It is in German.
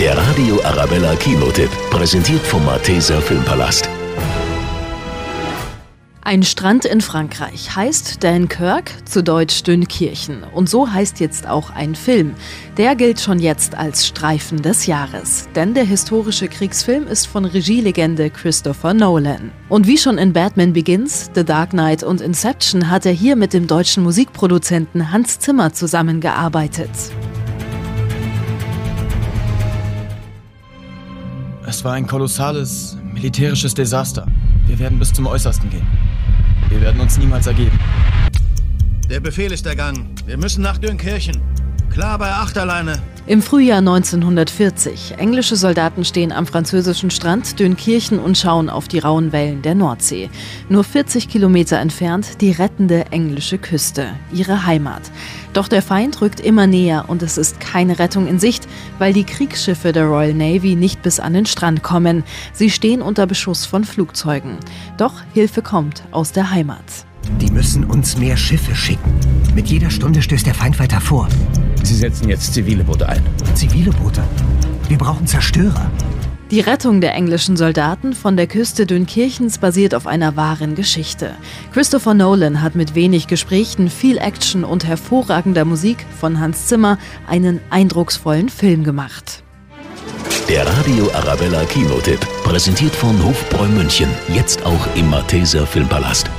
Der Radio Arabella Kinotipp, präsentiert vom Malteser Filmpalast. Ein Strand in Frankreich heißt Dunkirk, zu Deutsch Dünnkirchen. Und so heißt jetzt auch ein Film. Der gilt schon jetzt als Streifen des Jahres. Denn der historische Kriegsfilm ist von Regielegende Christopher Nolan. Und wie schon in Batman Begins, The Dark Knight und Inception hat er hier mit dem deutschen Musikproduzenten Hans Zimmer zusammengearbeitet. Es war ein kolossales militärisches Desaster. Wir werden bis zum Äußersten gehen. Wir werden uns niemals ergeben. Der Befehl ist ergangen. Wir müssen nach Dürnkirchen. Klar bei Achterleine. Im Frühjahr 1940. Englische Soldaten stehen am französischen Strand Dünnkirchen und schauen auf die rauen Wellen der Nordsee. Nur 40 Kilometer entfernt die rettende englische Küste, ihre Heimat. Doch der Feind rückt immer näher und es ist keine Rettung in Sicht, weil die Kriegsschiffe der Royal Navy nicht bis an den Strand kommen. Sie stehen unter Beschuss von Flugzeugen. Doch Hilfe kommt aus der Heimat. Die müssen uns mehr Schiffe schicken. Mit jeder Stunde stößt der Feind weiter vor. Sie setzen jetzt zivile Boote ein. Zivile Boote? Wir brauchen Zerstörer. Die Rettung der englischen Soldaten von der Küste Dünkirchens basiert auf einer wahren Geschichte. Christopher Nolan hat mit wenig Gesprächen, viel Action und hervorragender Musik von Hans Zimmer einen eindrucksvollen Film gemacht. Der Radio Arabella Kinotipp, präsentiert von Hofbräu München, jetzt auch im Malteser Filmpalast.